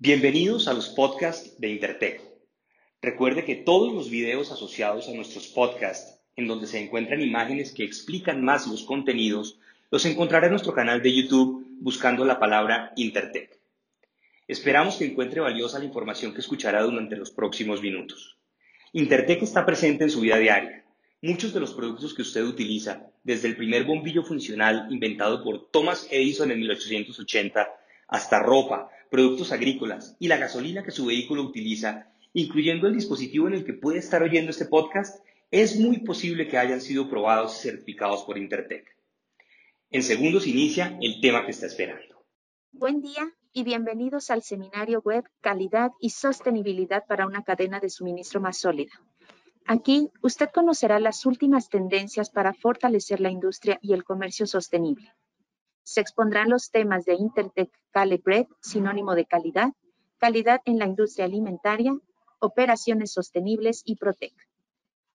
Bienvenidos a los podcasts de Intertech. Recuerde que todos los videos asociados a nuestros podcasts, en donde se encuentran imágenes que explican más los contenidos, los encontrará en nuestro canal de YouTube buscando la palabra Intertech. Esperamos que encuentre valiosa la información que escuchará durante los próximos minutos. Intertech está presente en su vida diaria. Muchos de los productos que usted utiliza, desde el primer bombillo funcional inventado por Thomas Edison en 1880, hasta ropa, productos agrícolas y la gasolina que su vehículo utiliza, incluyendo el dispositivo en el que puede estar oyendo este podcast, es muy posible que hayan sido probados y certificados por Intertech. En segundos inicia el tema que está esperando. Buen día y bienvenidos al seminario web Calidad y Sostenibilidad para una cadena de suministro más sólida. Aquí usted conocerá las últimas tendencias para fortalecer la industria y el comercio sostenible. Se expondrán los temas de Intertech Calibred, sinónimo de calidad, calidad en la industria alimentaria, operaciones sostenibles y Protec.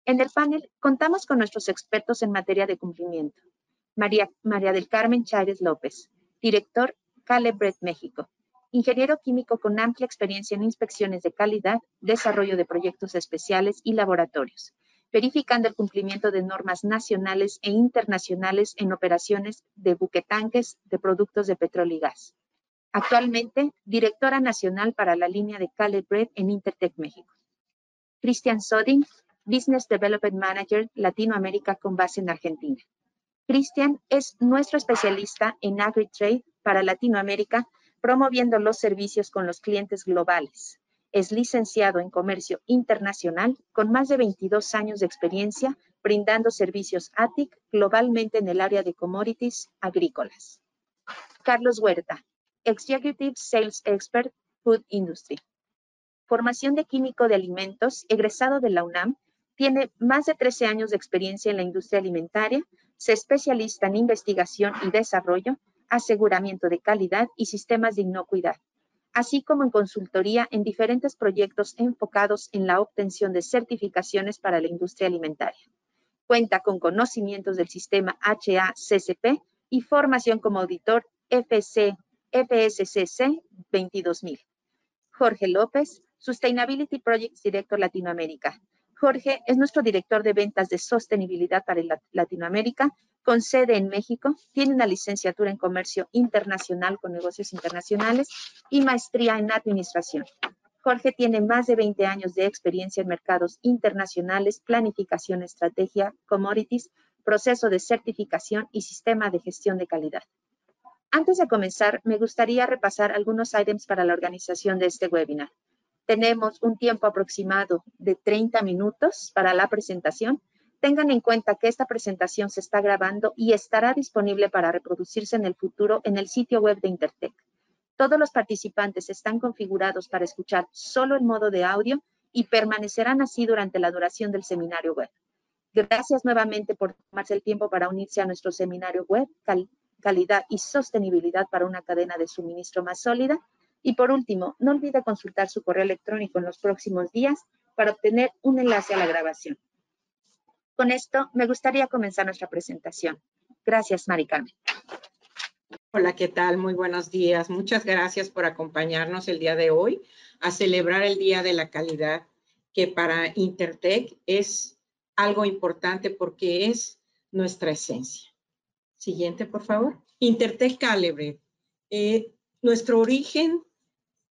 En el panel contamos con nuestros expertos en materia de cumplimiento. María, María del Carmen Chávez López, director Calibred México, ingeniero químico con amplia experiencia en inspecciones de calidad, desarrollo de proyectos especiales y laboratorios, verificando el cumplimiento de normas nacionales e internacionales en operaciones de buquetanques de productos de petróleo y gas. Actualmente, directora nacional para la línea de Calibred en Intertech México. Christian Soding, Business Development Manager Latinoamérica con base en Argentina. Christian es nuestro especialista en AgriTrade para Latinoamérica, promoviendo los servicios con los clientes globales. Es licenciado en Comercio Internacional con más de 22 años de experiencia brindando servicios ATIC globalmente en el área de commodities agrícolas. Carlos Huerta, Executive Sales Expert Food Industry. Formación de químico de alimentos, egresado de la UNAM, tiene más de 13 años de experiencia en la industria alimentaria, se especializa en investigación y desarrollo, aseguramiento de calidad y sistemas de inocuidad así como en consultoría en diferentes proyectos enfocados en la obtención de certificaciones para la industria alimentaria. Cuenta con conocimientos del sistema HACCP y formación como auditor FC, FSCC 22000. Jorge López, Sustainability Projects Director Latinoamérica. Jorge es nuestro director de ventas de sostenibilidad para Latinoamérica con sede en México, tiene una licenciatura en comercio internacional con negocios internacionales y maestría en administración. Jorge tiene más de 20 años de experiencia en mercados internacionales, planificación, estrategia, commodities, proceso de certificación y sistema de gestión de calidad. Antes de comenzar, me gustaría repasar algunos items para la organización de este webinar. Tenemos un tiempo aproximado de 30 minutos para la presentación Tengan en cuenta que esta presentación se está grabando y estará disponible para reproducirse en el futuro en el sitio web de Intertech. Todos los participantes están configurados para escuchar solo el modo de audio y permanecerán así durante la duración del seminario web. Gracias nuevamente por tomarse el tiempo para unirse a nuestro seminario web, calidad y sostenibilidad para una cadena de suministro más sólida. Y por último, no olvide consultar su correo electrónico en los próximos días para obtener un enlace a la grabación. Con esto, me gustaría comenzar nuestra presentación. Gracias, Mari Carmen. Hola, ¿qué tal? Muy buenos días. Muchas gracias por acompañarnos el día de hoy a celebrar el Día de la Calidad, que para Intertech es algo importante porque es nuestra esencia. Siguiente, por favor. Intertech Calibre. Eh, nuestro origen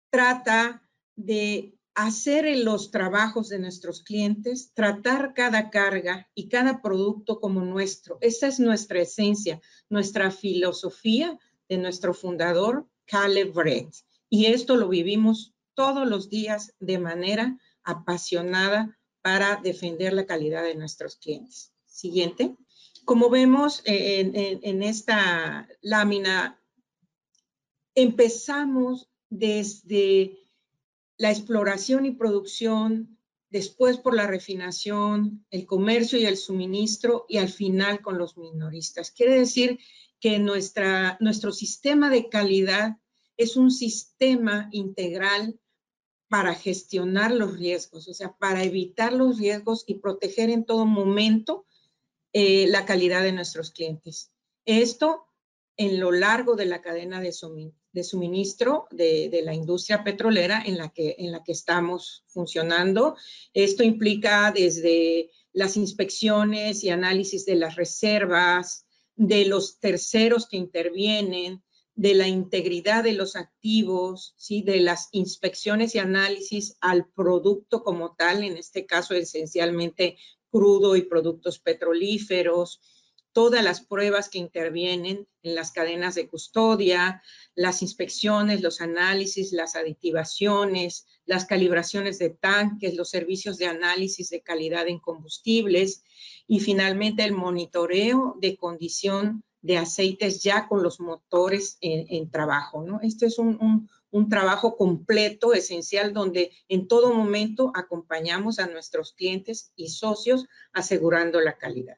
trata de hacer los trabajos de nuestros clientes, tratar cada carga y cada producto como nuestro. Esa es nuestra esencia, nuestra filosofía de nuestro fundador, Caleb Brett. Y esto lo vivimos todos los días de manera apasionada para defender la calidad de nuestros clientes. Siguiente. Como vemos en, en esta lámina, empezamos desde la exploración y producción, después por la refinación, el comercio y el suministro y al final con los minoristas. Quiere decir que nuestra, nuestro sistema de calidad es un sistema integral para gestionar los riesgos, o sea, para evitar los riesgos y proteger en todo momento eh, la calidad de nuestros clientes. Esto en lo largo de la cadena de, suministro de, la industria petrolera en la, que, en la que estamos funcionando. Esto implica desde las inspecciones y análisis de las reservas, de los terceros que intervienen, de la integridad de los activos, ¿sí? de las inspecciones y análisis al producto como tal, en este caso esencialmente crudo y productos petrolíferos, todas las pruebas que intervienen en las cadenas de custodia, las inspecciones, los análisis, las aditivaciones, las calibraciones de tanques, los servicios de análisis de calidad en combustibles y finalmente el monitoreo de condición de aceites ya con los motores en, trabajo. ¿no? Es un, un, trabajo completo, esencial, donde en todo momento acompañamos a nuestros clientes y socios asegurando la calidad.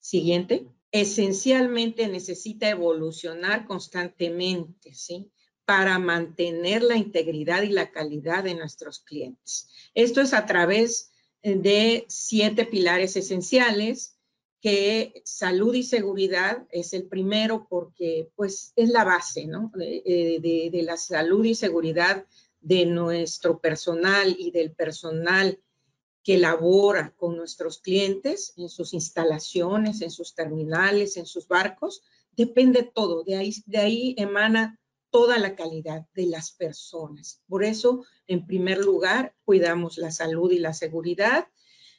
Siguiente. Esencialmente necesita evolucionar constantemente, ¿sí? Para mantener la integridad y la calidad de nuestros clientes. Esto es a través de siete pilares esenciales que salud y seguridad es el primero porque pues es la base, ¿no? De, de, la salud y seguridad de nuestro personal y del personal que labora con nuestros clientes en sus instalaciones, en sus terminales, en sus barcos, depende todo. De ahí, de ahí emana toda la calidad de las personas. Por eso, en primer lugar, cuidamos la salud y la seguridad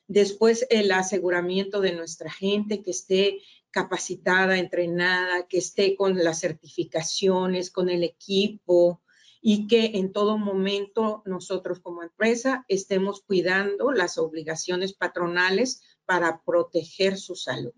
Después, el aseguramiento de nuestra gente que esté capacitada, entrenada, que esté con las certificaciones, con el equipo y que en todo momento nosotros como empresa estemos cuidando las obligaciones patronales para proteger su salud.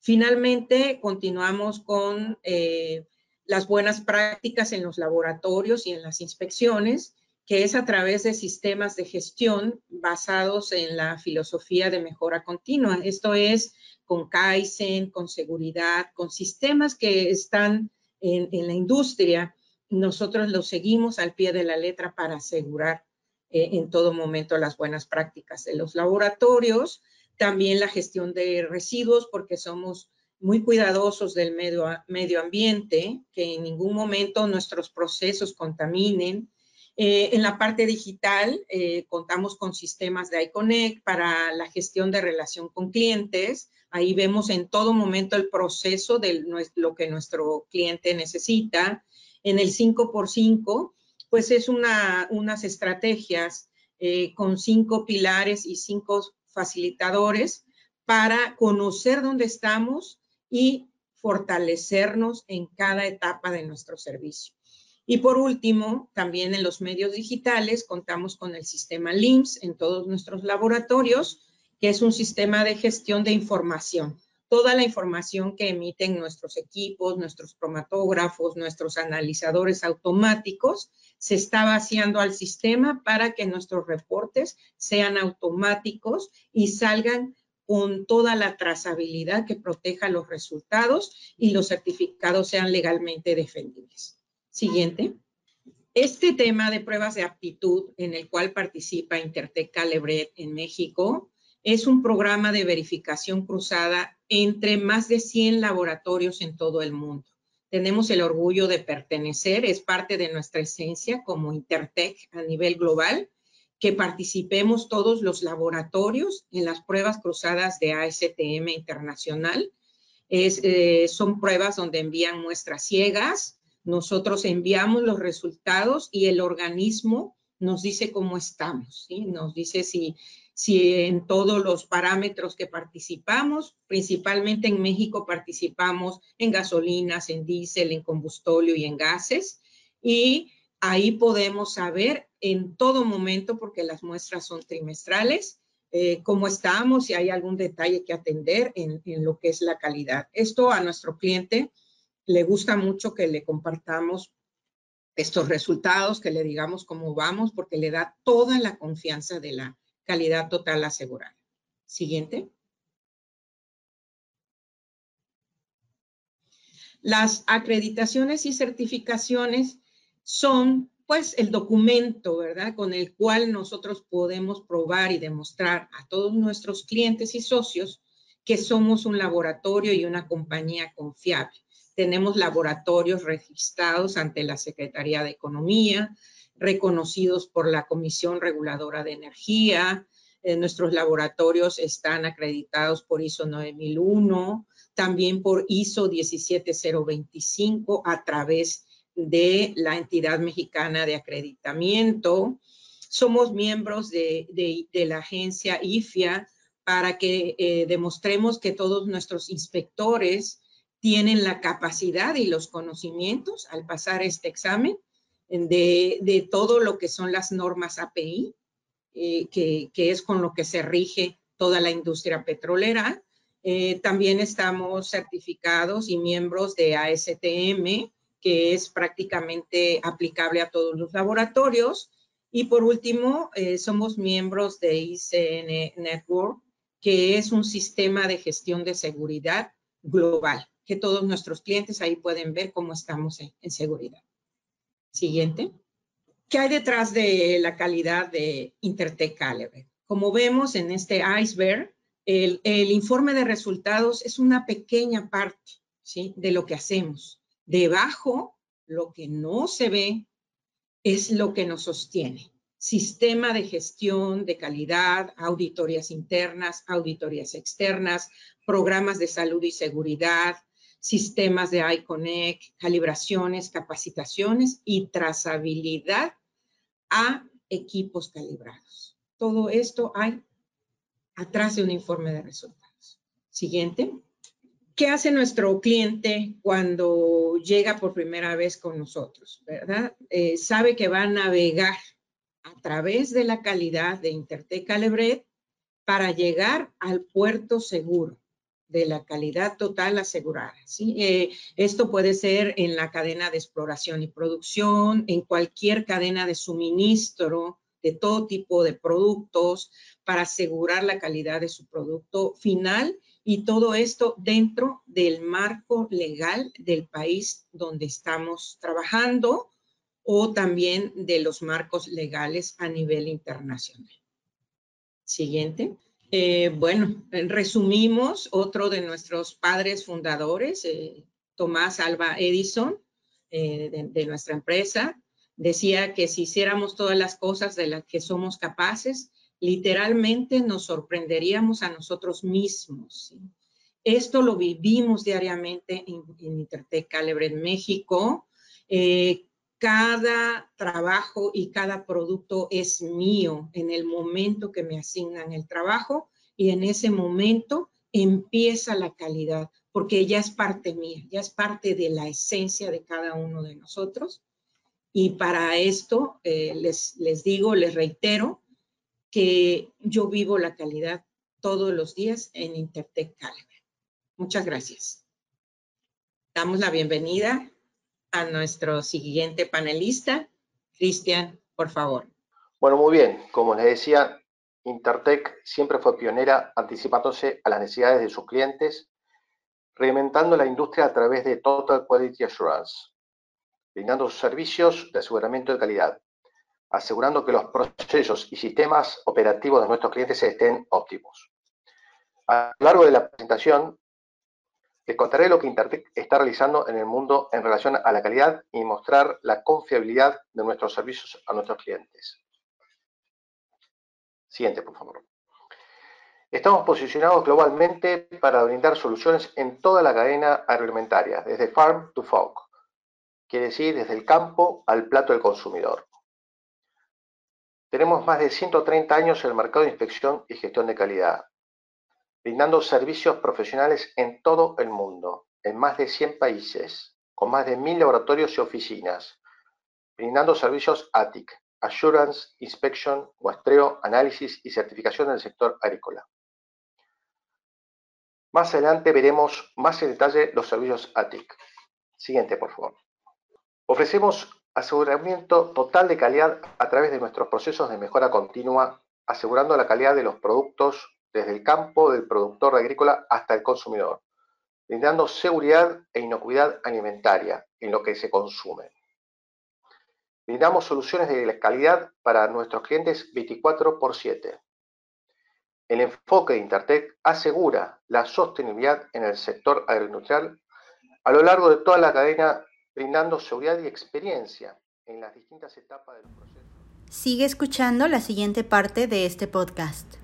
Finalmente, continuamos con eh, las buenas prácticas en los laboratorios y en las inspecciones que es a través de sistemas de gestión basados en la filosofía de mejora continua. Esto es con Kaizen, con seguridad, con sistemas que están en, la industria. Nosotros los seguimos al pie de la letra para asegurar eh, en todo momento las buenas prácticas de los laboratorios. También la gestión de residuos, porque somos muy cuidadosos del medio, medio ambiente, que en ningún momento nuestros procesos contaminen, eh, en la parte digital, eh, contamos con sistemas de iConnect para la gestión de relación con clientes. Ahí vemos en todo momento el proceso de lo que nuestro cliente necesita. En el 5x5, pues es una, unas estrategias eh, con cinco pilares y cinco facilitadores para conocer dónde estamos y fortalecernos en cada etapa de nuestro servicio. Y por último, también en los medios digitales contamos con el sistema LIMS en todos nuestros laboratorios, que es un sistema de gestión de información. Toda la información que emiten nuestros equipos, nuestros cromatógrafos, nuestros analizadores automáticos, se está vaciando al sistema para que nuestros reportes sean automáticos y salgan con toda la trazabilidad que proteja los resultados y los certificados sean legalmente defendibles. Siguiente. Este tema de pruebas de aptitud en el cual participa Intertec Calebret en México es un programa de verificación cruzada entre más de 100 laboratorios en todo el mundo. Tenemos el orgullo de pertenecer, es parte de nuestra esencia como Intertec a nivel global, que participemos todos los laboratorios en las pruebas cruzadas de ASTM internacional. Eh, son pruebas donde envían muestras ciegas, nosotros enviamos los resultados y el organismo nos dice cómo estamos, ¿sí? Nos dice si, si en todos los parámetros que participamos, principalmente en México participamos en gasolinas, en diésel, en combustóleo y en gases. Y ahí podemos saber en todo momento, porque las muestras son trimestrales, eh, cómo estamos, si hay algún detalle que atender en, en, lo que es la calidad. Esto a nuestro cliente le gusta mucho que le compartamos estos resultados, que le digamos cómo vamos, porque le da toda la confianza de la calidad total asegurada. Siguiente. Las acreditaciones y certificaciones son pues el documento, ¿verdad? Con el cual nosotros podemos probar y demostrar a todos nuestros clientes y socios que somos un laboratorio y una compañía confiable tenemos laboratorios registrados ante la Secretaría de Economía, reconocidos por la Comisión Reguladora de Energía. Eh, nuestros laboratorios están acreditados por ISO 9001, también por ISO 17025 a través de la entidad mexicana de acreditamiento. Somos miembros de, la agencia IFIA para que eh, demostremos que todos nuestros inspectores tienen la capacidad y los conocimientos al pasar este examen de, todo lo que son las normas API, eh, que, es con lo que se rige toda la industria petrolera. Eh, también estamos certificados y miembros de ASTM, que es prácticamente aplicable a todos los laboratorios. Y por último, eh, somos miembros de ICN Network, que es un sistema de gestión de seguridad global, que todos nuestros clientes ahí pueden ver cómo estamos en seguridad. Siguiente. ¿Qué hay detrás de la calidad de Intertech Calibre? Como vemos en este iceberg, el, informe de resultados es una pequeña parte ¿sí? de lo que hacemos. Debajo, lo que no se ve es lo que nos sostiene. Sistema de gestión de calidad, auditorías internas, auditorías externas, programas de salud y seguridad, sistemas de iConnect, calibraciones, capacitaciones y trazabilidad a equipos calibrados. Todo esto hay atrás de un informe de resultados. Siguiente. ¿Qué hace nuestro cliente cuando llega por primera vez con nosotros? ¿Verdad? Eh, sabe que va a navegar a través de la calidad de Intertech Calibret para llegar al puerto seguro de la calidad total asegurada. ¿sí? Eh, esto puede ser en la cadena de exploración y producción, en cualquier cadena de suministro de todo tipo de productos para asegurar la calidad de su producto final y todo esto dentro del marco legal del país donde estamos trabajando o también de los marcos legales a nivel internacional. Siguiente. Eh, bueno, resumimos otro de nuestros padres fundadores, eh, Tomás Alba Edison, eh, de, nuestra empresa, decía que si hiciéramos todas las cosas de las que somos capaces, literalmente nos sorprenderíamos a nosotros mismos. Esto lo vivimos diariamente en, en Intertech Calibre en México cada trabajo y cada producto es mío en el momento que me asignan el trabajo y en ese momento empieza la calidad, porque ya es parte mía, ya es parte de la esencia de cada uno de nosotros. Y para esto eh, les, les digo, les reitero que yo vivo la calidad todos los días en Intertech Calibre. Muchas gracias. Damos la bienvenida a nuestro siguiente panelista. Cristian, por favor. Bueno, muy bien. Como les decía, Intertech siempre fue pionera anticipándose a las necesidades de sus clientes, reinventando la industria a través de Total Quality Assurance, brindando servicios de aseguramiento de calidad, asegurando que los procesos y sistemas operativos de nuestros clientes estén óptimos. A lo largo de la presentación les contaré lo que Intertech está realizando en el mundo en relación a la calidad y mostrar la confiabilidad de nuestros servicios a nuestros clientes. Siguiente, por favor. Estamos posicionados globalmente para brindar soluciones en toda la cadena agroalimentaria, desde farm to fork, quiere decir desde el campo al plato del consumidor. Tenemos más de 130 años en el mercado de inspección y gestión de calidad, brindando servicios profesionales en todo el mundo, en más de 100 países, con más de 1.000 laboratorios y oficinas, brindando servicios ATIC, Assurance, Inspection, muestreo, análisis y certificación del sector agrícola. Más adelante veremos más en detalle los servicios ATIC. Siguiente, por favor. Ofrecemos aseguramiento total de calidad a través de nuestros procesos de mejora continua, asegurando la calidad de los productos desde el campo del productor agrícola hasta el consumidor, brindando seguridad e inocuidad alimentaria en lo que se consume. Brindamos soluciones de calidad para nuestros clientes 24 por 7. El enfoque de Intertech asegura la sostenibilidad en el sector agroindustrial a lo largo de toda la cadena, brindando seguridad y experiencia en las distintas etapas del proceso. Sigue escuchando la siguiente parte de este podcast.